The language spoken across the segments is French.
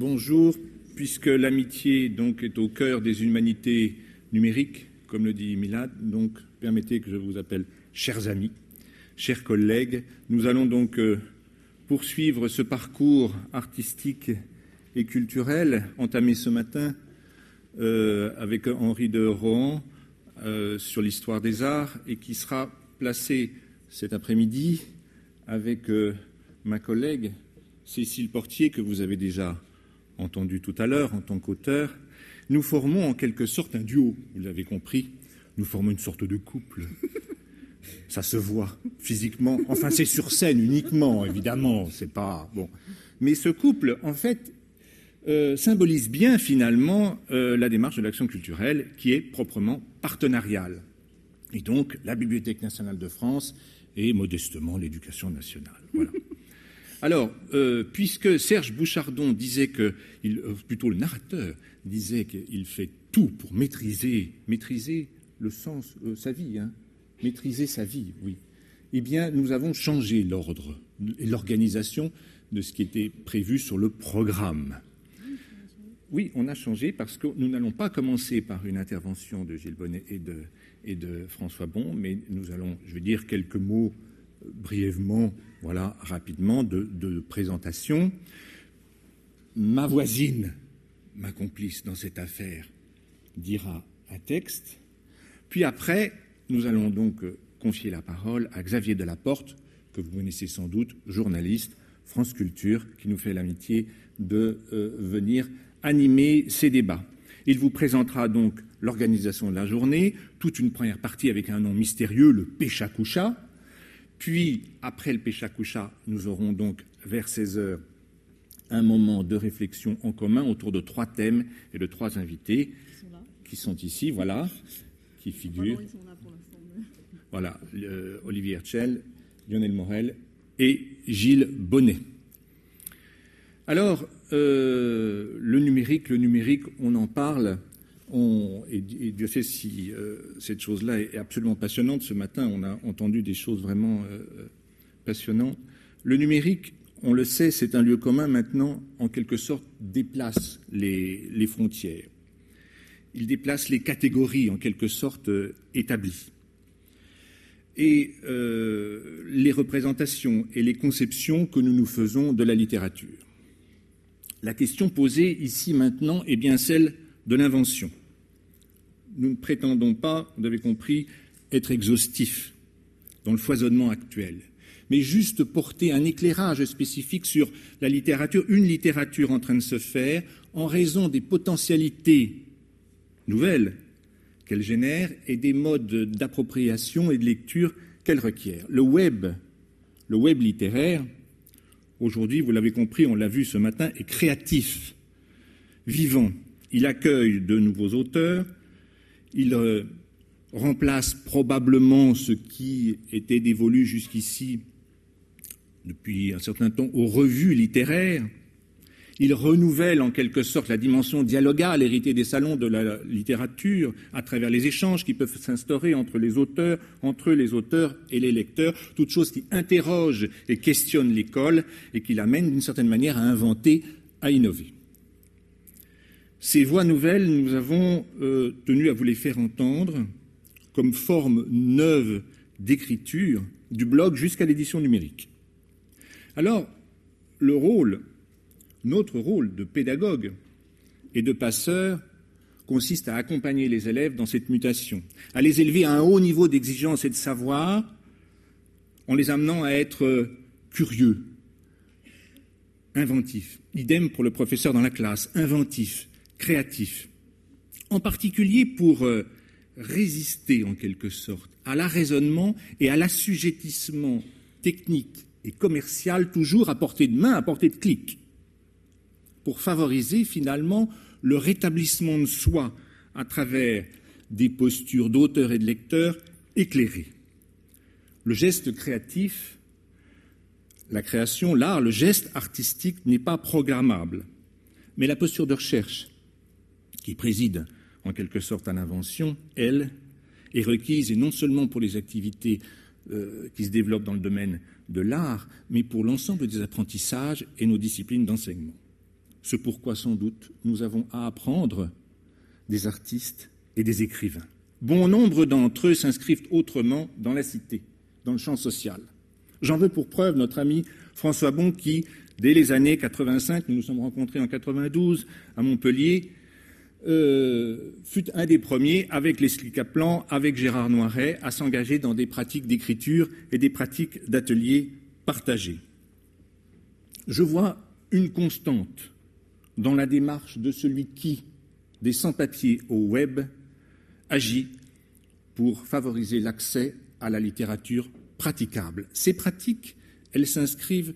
bonjour. Puisque l'amitié donc est au cœur des humanités numériques, comme le dit Milad, donc permettez que je vous appelle chers amis, chers collègues. Nous allons donc euh, poursuivre ce parcours artistique et culturel entamé ce matin euh, avec Henri de Rohan euh, sur l'histoire des arts et qui sera placé cet après-midi avec ma collègue Cécile Portier, que vous avez déjà entendu tout à l'heure en tant qu'auteur. Nous formons en quelque sorte un duo, vous l'avez compris. Nous formons une sorte de couple. Ça se voit physiquement. Enfin, c'est sur scène uniquement, évidemment. C'est pas bon. Mais ce couple, en fait, euh, symbolise bien finalement euh, la démarche de l'action culturelle qui est proprement partenariale. Et donc, la Bibliothèque nationale de France et modestement l'éducation nationale. Voilà. Alors, euh, puisque Serge Bouchardon disait que, euh, plutôt le narrateur disait qu'il fait tout pour maîtriser, maîtriser le sens, euh, sa vie, hein, maîtriser sa vie, oui. Eh bien, nous avons changé l'ordre et l'organisation de ce qui était prévu sur le programme. Oui, on a changé parce que nous n'allons pas commencer par une intervention de Gilles Bonnet et de, et de François Bon, mais nous allons, je vais dire quelques mots brièvement, voilà, rapidement, de, présentation. Ma voisine, ma complice dans cette affaire, dira un texte. Puis après, nous allons donc confier la parole à Xavier Delaporte, que vous connaissez sans doute, journaliste, France Culture, qui nous fait l'amitié de euh, venir animer ces débats. Il vous présentera donc l'organisation de la journée, toute une première partie avec un nom mystérieux, le Péchakoucha, puis, après le Pécha-Coucha, nous aurons donc vers 16 heures un moment de réflexion en commun autour de trois thèmes et de trois invités qui sont ici, voilà, qui figurent. Voilà, Olivier Herschel, Lionel Morel et Gilles Bonnet. Alors, euh, le numérique, le numérique, on en parle et, Dieu sait si euh, cette chose-là est absolument passionnante. Ce matin, on a entendu des choses vraiment euh, passionnantes. Le numérique, on le sait, c'est un lieu commun maintenant, en quelque sorte, déplace les, frontières. Il déplace les catégories, en quelque sorte, euh, établies. Et les représentations et les conceptions que nous nous faisons de la littérature. La question posée ici maintenant est bien celle de l'invention nous ne prétendons pas, vous avez compris, être exhaustifs dans le foisonnement actuel, mais juste porter un éclairage spécifique sur la littérature, une littérature en train de se faire en raison des potentialités nouvelles qu'elle génère et des modes d'appropriation et de lecture qu'elle requiert. Le web, le web littéraire, aujourd'hui, vous l'avez compris, on l'a vu ce matin, est créatif, vivant. Il accueille de nouveaux auteurs, il euh, remplace probablement ce qui était dévolu jusqu'ici depuis un certain temps aux revues littéraires. Il renouvelle en quelque sorte la dimension dialogale héritée des salons de la littérature à travers les échanges qui peuvent s'instaurer entre les auteurs, entre les auteurs et les lecteurs, toute chose qui interroge et questionne l'école et qui l'amène d'une certaine manière à inventer, à innover. Ces voix nouvelles, nous avons euh, tenu à vous les faire entendre comme forme neuve d'écriture du blog jusqu'à l'édition numérique. Alors, le rôle, notre rôle de pédagogue et de passeur consiste à accompagner les élèves dans cette mutation, à les élever à un haut niveau d'exigence et de savoir en les amenant à être curieux, inventifs. Idem pour le professeur dans la classe, inventif, créatif, en particulier pour euh, résister en quelque sorte à l'arraisonnement et à l'assujettissement technique et commercial toujours à portée de main, à portée de clic, pour favoriser finalement le rétablissement de soi à travers des postures d'auteur et de lecteur éclairées. Le geste créatif, la création, l'art, le geste artistique n'est pas programmable, mais la posture de recherche, qui préside en quelque sorte à l'invention, elle, est requise, et non seulement pour les activités euh, qui se développent dans le domaine de l'art, mais pour l'ensemble des apprentissages et nos disciplines d'enseignement. ce pourquoi sans doute nous avons à apprendre des artistes et des écrivains. Bon nombre d'entre eux s'inscrivent autrement dans la cité, dans le champ social. J'en veux pour preuve notre ami François Bon qui, dès les années 85, nous nous sommes rencontrés en 92 à Montpellier, euh, fut un des premiers, avec Leslie Kaplan, avec Gérard Noiret, à s'engager dans des pratiques d'écriture et des pratiques d'ateliers partagés. Je vois une constante dans la démarche de celui qui, des sans-papiers au web, agit pour favoriser l'accès à la littérature praticable. Ces pratiques, elles s'inscrivent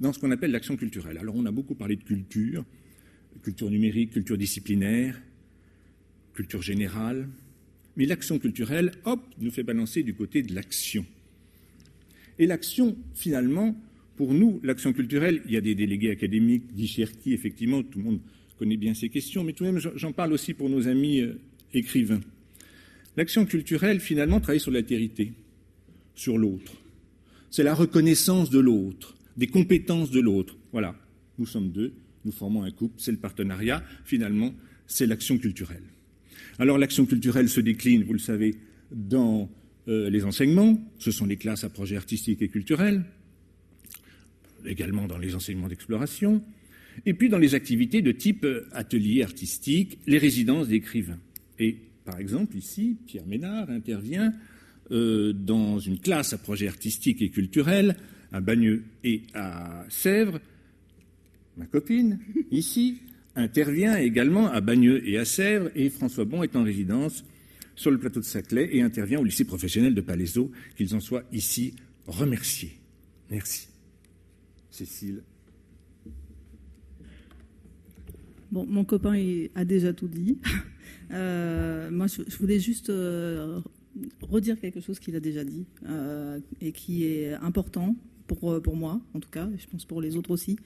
dans ce qu'on appelle l'action culturelle. Alors on a beaucoup parlé de culture, culture numérique, culture disciplinaire, culture générale, mais l'action culturelle, hop, nous fait balancer du côté de l'action. Et l'action, finalement, pour nous, l'action culturelle, il y a des délégués académiques, dit Cherki, effectivement, tout le monde connaît bien ces questions, mais tout de même, j'en parle aussi pour nos amis euh, écrivains. L'action culturelle, finalement, travaille sur l'altérité, sur l'autre. C'est la reconnaissance de l'autre, des compétences de l'autre. Voilà, nous sommes deux, nous formons un couple, c'est le partenariat. Finalement, c'est l'action culturelle. Alors l'action culturelle se décline, vous le savez, dans euh, les enseignements, ce sont les classes à projets artistiques et culturels, également dans les enseignements d'exploration, et puis dans les activités de type euh, atelier artistique, les résidences d'écrivains. Et par exemple, ici, Pierre Ménard intervient euh, dans une classe à projet artistique et culturel à Bagneux et à Sèvres. Ma copine, ici, intervient également à Bagneux et à Sèvres, et François Bon est en résidence sur le plateau de Saclay et intervient au lycée professionnel de Palaiseau, qu'ils en soient ici remerciés. Merci. Cécile. Bon, mon copain a déjà tout dit. Euh, moi, je, voulais juste euh, redire quelque chose qu'il a déjà dit euh, et qui est important pour, pour moi, en tout cas, et je pense pour les autres aussi,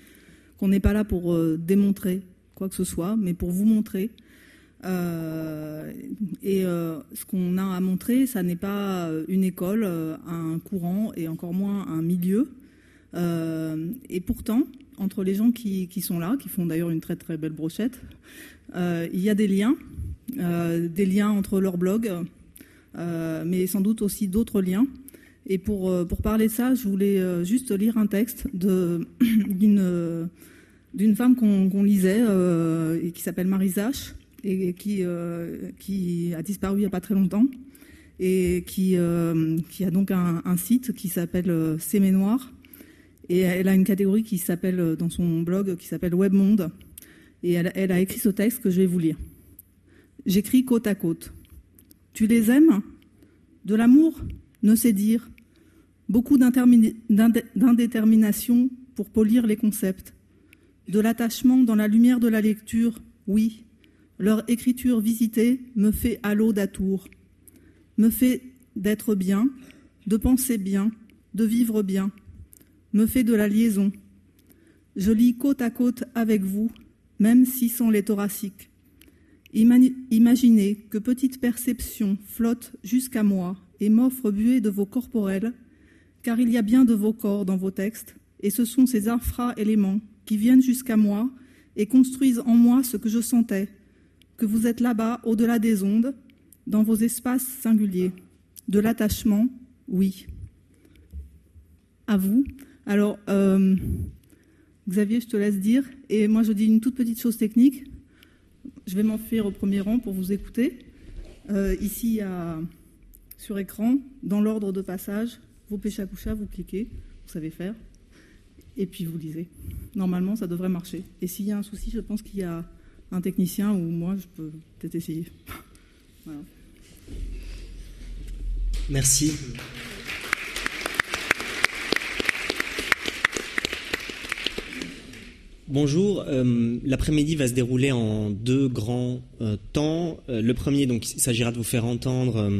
qu'on n'est pas là pour démontrer quoi que ce soit, mais pour vous montrer. et ce qu'on a à montrer, ça n'est pas une école, un courant et encore moins un milieu. et pourtant, entre les gens qui, sont là, qui font d'ailleurs une très très belle brochette, il y a des liens euh, des liens entre leurs blogs, euh, mais sans doute aussi d'autres liens. Et pour, euh, pour parler de ça, je voulais juste lire un texte d'une d'une femme qu'on lisait et qui s'appelle Marie Zache et qui, qui a disparu il n'y a pas très longtemps et qui, qui a donc un, site qui s'appelle C'est Noir et elle a une catégorie qui s'appelle dans son blog qui s'appelle Webmonde et elle, elle a écrit ce texte que je vais vous lire. J'écris côte à côte. Tu les aimes? De l'amour? Ne sais dire. Beaucoup d'indétermination pour polir les concepts. De l'attachement dans la lumière de la lecture, oui. Leur écriture visitée me fait halo d'atour. Me fait d'être bien, de penser bien, de vivre bien. Me fait de la liaison. Je lis côte à côte avec vous, même si sont les thoraciques. Imaginez que petite perception flotte jusqu'à moi et m'offre buée de vos corporels, car il y a bien de vos corps dans vos textes, et ce sont ces infra-éléments qui viennent jusqu'à moi et construisent en moi ce que je sentais, que vous êtes là-bas, au-delà des ondes, dans vos espaces singuliers. De l'attachement, oui. À vous. Alors, euh, Xavier, je te laisse dire. Et moi, je dis une toute petite chose technique. Je vais m'enfuir au premier rang pour vous écouter. Euh, ici, sur écran, dans l'ordre de passage, à coucha, vous cliquez, vous savez faire, et puis vous lisez. Normalement, ça devrait marcher. Et s'il y a un souci, je pense qu'il y a un technicien ou moi, je peux peut-être essayer. Merci. Bonjour. Euh, l'après-midi va se dérouler en deux grands euh, temps. Euh, le premier, donc, il s'agira de vous faire entendre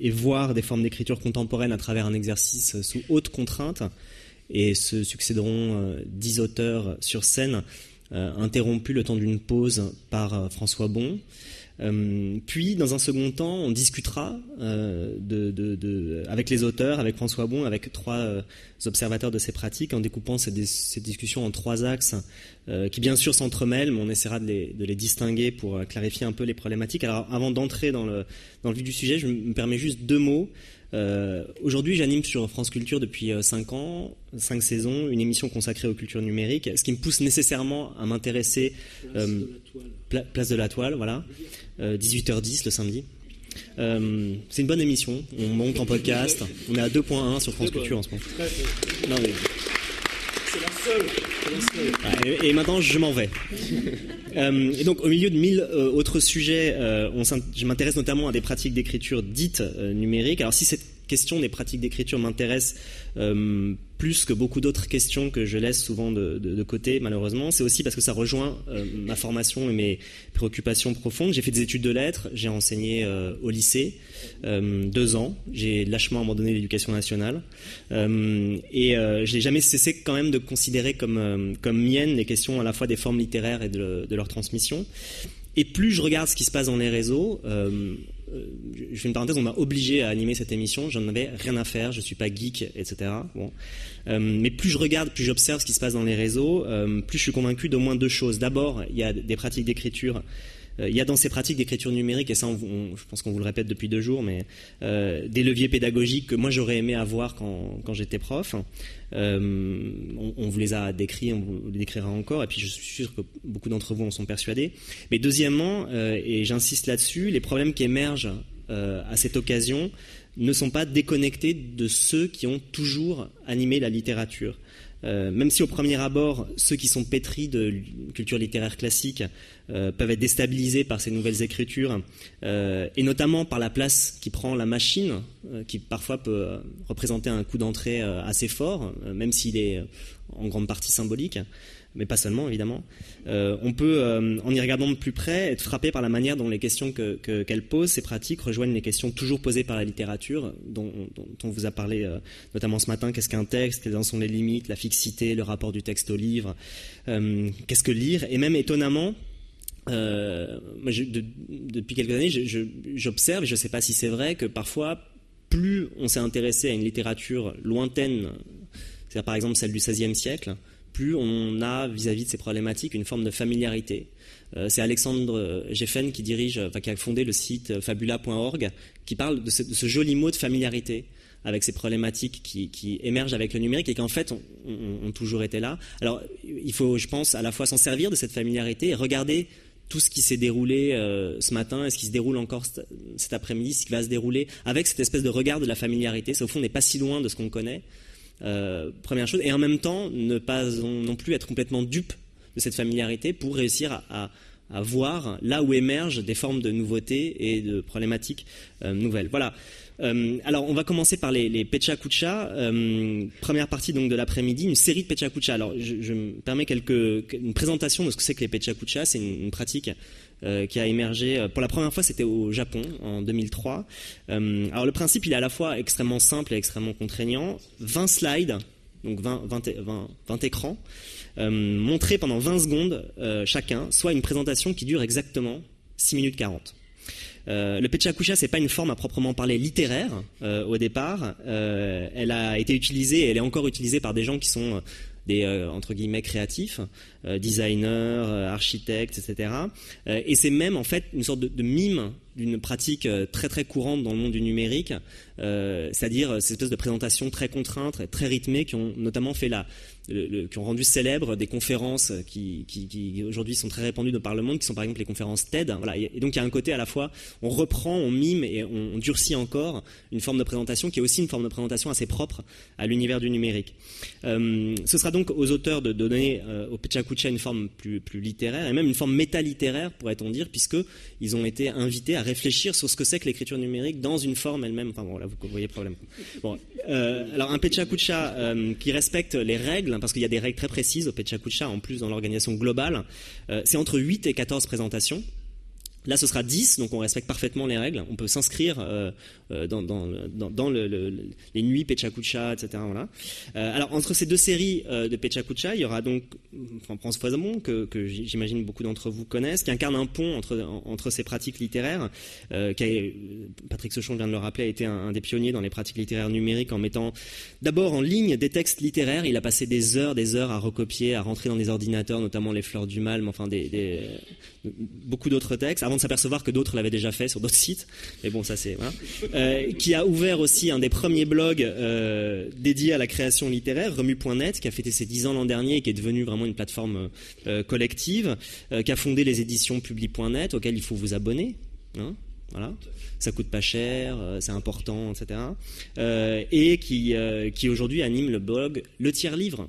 et voir des formes d'écriture contemporaine à travers un exercice sous haute contrainte. Et se succéderont dix auteurs sur scène, interrompus le temps d'une pause par François Bon. Euh, puis, dans un second temps, on discutera euh, avec les auteurs, avec François Bon, avec trois euh, observateurs de ces pratiques, en découpant ces, ces discussions en trois axes euh, qui, bien sûr, s'entremêlent, mais on essaiera de les, de les, distinguer pour euh, clarifier un peu les problématiques. Alors, avant d'entrer dans le, dans le vif du sujet, je me permets juste deux mots. Euh, Aujourd'hui, j'anime sur France Culture depuis 5 ans, 5 saisons, une émission consacrée aux cultures numériques, ce qui me pousse nécessairement à m'intéresser... Euh, Pla place de la Toile, voilà. 18h10 le samedi. Euh, c'est une bonne émission. On monte en podcast. On est à 2.1 sur France Culture en ce moment. Non, mais... C'est la seule. Et, maintenant, je m'en vais. euh, et donc, au milieu de mille euh, autres sujets, euh, on je m'intéresse notamment à des pratiques d'écriture dites numériques. Alors, si cette question des pratiques d'écriture m'intéresse plus que beaucoup d'autres questions que je laisse souvent de, côté, malheureusement. C'est aussi parce que ça rejoint euh, ma formation et mes préoccupations profondes. J'ai fait des études de lettres, j'ai enseigné euh, au lycée euh, deux ans, j'ai lâchement abandonné l'éducation nationale et je n'ai jamais cessé quand même de considérer comme, comme miennes les questions à la fois des formes littéraires et de, de leur transmission. Et plus je regarde ce qui se passe dans les réseaux, je fais une parenthèse, on m'a obligé à animer cette émission, j'en avais rien à faire, je suis pas geek, etc. Bon. Euh, mais plus je regarde, plus j'observe ce qui se passe dans les réseaux, euh, plus je suis convaincu d'au moins deux choses. D'abord, il y a des pratiques d'écriture euh, il y a dans ces pratiques d'écriture numérique, et ça, je pense qu'on vous le répète depuis deux jours, mais euh, des leviers pédagogiques que moi j'aurais aimé avoir quand, j'étais prof. Euh, on, vous les a décrits, on vous les décrira encore, et puis je suis sûr que beaucoup d'entre vous en sont persuadés. Mais deuxièmement, euh, et j'insiste là-dessus, les problèmes qui émergent euh, à cette occasion ne sont pas déconnectés de ceux qui ont toujours animé la littérature. Euh, même si au premier abord, ceux qui sont pétris de culture littéraire classique euh, peuvent être déstabilisés par ces nouvelles écritures, euh, et notamment par la place qui prend la machine, qui parfois peut représenter un coup d'entrée assez fort, même s'il est en grande partie symbolique mais pas seulement évidemment. Euh, on peut, euh, en y regardant de plus près, être frappé par la manière dont les questions qu'elle que, qu pose, ces pratiques, rejoignent les questions toujours posées par la littérature, dont, on vous a parlé euh, notamment ce matin. Qu'est-ce qu'un texte? Quelles en sont les limites? La fixité, le rapport du texte au livre Qu'est-ce que lire? Et même étonnamment, depuis quelques années, j'observe, je ne sais pas si c'est vrai, que parfois, plus on s'est intéressé à une littérature lointaine, c'est-à-dire par exemple celle du XVIe siècle, plus on a vis-à-vis -vis de ces problématiques une forme de familiarité. Euh, c'est Alexandre Geffen qui dirige, enfin, qui a fondé le site fabula.org, qui parle de ce, joli mot de familiarité avec ces problématiques qui, émergent avec le numérique et qu'en fait ont, on, on toujours été là. Alors il faut, je pense, à la fois s'en servir de cette familiarité et regarder tout ce qui s'est déroulé euh, ce matin et ce qui se déroule encore cet, après-midi, ce qui va se dérouler avec cette espèce de regard de la familiarité. Ça, au fond, n'est pas si loin de ce qu'on connaît. Euh, première chose, et en même temps ne pas non plus être complètement dupe de cette familiarité pour réussir à, voir là où émergent des formes de nouveautés et de problématiques euh, nouvelles. Voilà. Euh, alors, on va commencer par les, les Pecha Kucha. Euh, première partie donc de l'après-midi, une série de Pecha Kucha. Alors, je, me permets quelques, une présentation de ce que c'est que les Pecha Kucha. C'est une, pratique euh, qui a émergé pour la première fois, c'était au Japon en 2003. Euh, alors, le principe, il est à la fois extrêmement simple et extrêmement contraignant. 20 slides, donc 20, 20, 20, 20 écrans, montrés pendant 20 secondes chacun, soit une présentation qui dure exactement 6 minutes 40. Euh, le pechakusha, c'est pas une forme à proprement parler littéraire euh, au départ. Euh, elle a été utilisée, elle est encore utilisée par des gens qui sont des entre guillemets créatifs, designers, architectes, etc. et c'est même en fait une sorte de, mime d'une pratique très très courante dans le monde du numérique, euh, c'est-à-dire ces espèces de présentations très contraintes, très rythmées, qui ont notamment fait la, qui ont rendu célèbres des conférences qui, qui, aujourd'hui sont très répandues par le monde, qui sont par exemple les conférences TED. Voilà. Et donc il y a un côté à la fois, on reprend, on mime et on, durcit encore une forme de présentation qui est aussi une forme de présentation assez propre à l'univers du numérique. Euh, ce sera donc aux auteurs de donner euh, au Pechakucha une forme plus, plus littéraire et même une forme métalittéraire, pourrait-on dire, puisque ils ont été invités à réfléchir sur ce que c'est que l'écriture numérique dans une forme elle-même. Enfin bon, là vous voyez problème. Bon, euh, alors un Pechakucha euh, qui respecte les règles, parce qu'il y a des règles très précises au Pechakucha, en plus dans l'organisation globale, euh, c'est entre 8 et 14 présentations. Là, ce sera 10, donc on respecte parfaitement les règles. On peut s'inscrire euh, euh, dans, dans, dans, dans le, le, les nuits Pechakucha, etc. Euh, alors, entre ces deux séries de Pechakucha, il y aura donc François Foisamont, que, j'imagine beaucoup d'entre vous connaissent, qui incarne un pont entre, entre ces pratiques littéraires. Qui Patrick Sechon vient de le rappeler, a été un, des pionniers dans les pratiques littéraires numériques en mettant d'abord en ligne des textes littéraires. Il a passé des heures, des heures à recopier, à rentrer dans des ordinateurs, notamment les Fleurs du Mal, mais enfin beaucoup d'autres textes de s'apercevoir que d'autres l'avaient déjà fait sur d'autres sites. Mais bon, ça c'est. Euh, qui a ouvert aussi un des premiers blogs euh, dédiés à la création littéraire, Remu.net, qui a fêté ses 10 ans l'an dernier et qui est devenu vraiment une plateforme euh, collective, euh, qui a fondé les éditions Publi.net, auxquelles il faut vous abonner. Hein voilà, ça coûte pas cher, c'est important, etc. et qui, qui aujourd'hui anime le blog Le Tiers Livre,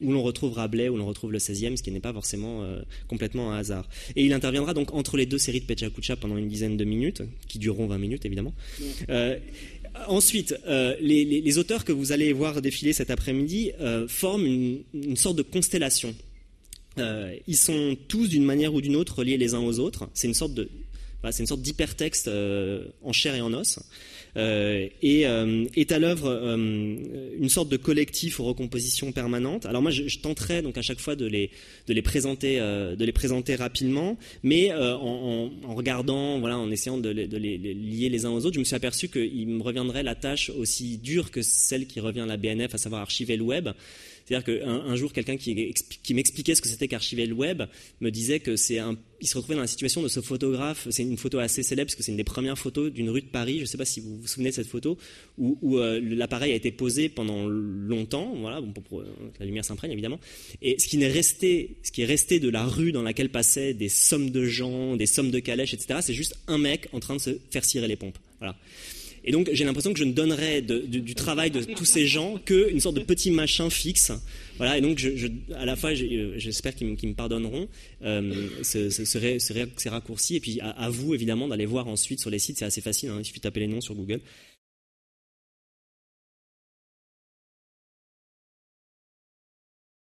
où l'on retrouve Rabelais, où l'on retrouve le 16e, ce qui n'est pas forcément euh, complètement un hasard. Et il interviendra donc entre les deux séries de Pechakucha pendant une dizaine de minutes, qui dureront 20 minutes évidemment. Euh, ensuite, euh, les, les, les, auteurs que vous allez voir défiler cet après-midi forment une, une, sorte de constellation. Ils sont tous d'une manière ou d'une autre reliés les uns aux autres. C'est une sorte de, voilà, c'est une sorte d'hypertexte en chair et en os. Euh, et euh, est à l'œuvre euh, une sorte de collectif aux recompositions permanentes. Alors moi, je, je, tenterai donc à chaque fois de les, de les, présenter, de les présenter rapidement, mais en, en, en, regardant, voilà, en essayant de les, de les, lier les uns aux autres, je me suis aperçu qu'il me reviendrait la tâche aussi dure que celle qui revient à la BNF, à savoir archiver le web. C'est-à-dire qu'un un jour, quelqu'un qui, m'expliquait ce que c'était qu'archiver le web me disait que c'est un, il se retrouvait dans la situation de ce photographe. C'est une photo assez célèbre parce que c'est une des premières photos d'une rue de Paris. Je ne sais pas si vous vous souvenez de cette photo où, euh, l'appareil a été posé pendant longtemps. Voilà, pour, pour, la lumière s'imprègne évidemment. Et ce qui est resté, ce qui est resté de la rue dans laquelle passaient des sommes de gens, des sommes de calèches, etc. C'est juste un mec en train de se faire cirer les pompes. Voilà. Et donc j'ai l'impression que je ne donnerai de, de, du travail de tous ces gens qu'une sorte de petit machin fixe. Voilà, et donc je, je, à la fois j'espère qu'ils qu me pardonneront euh, ce, ce, ce, ces raccourcis. Et puis à, à vous évidemment d'aller voir ensuite sur les sites, c'est assez facile, hein, il suffit de taper les noms sur Google.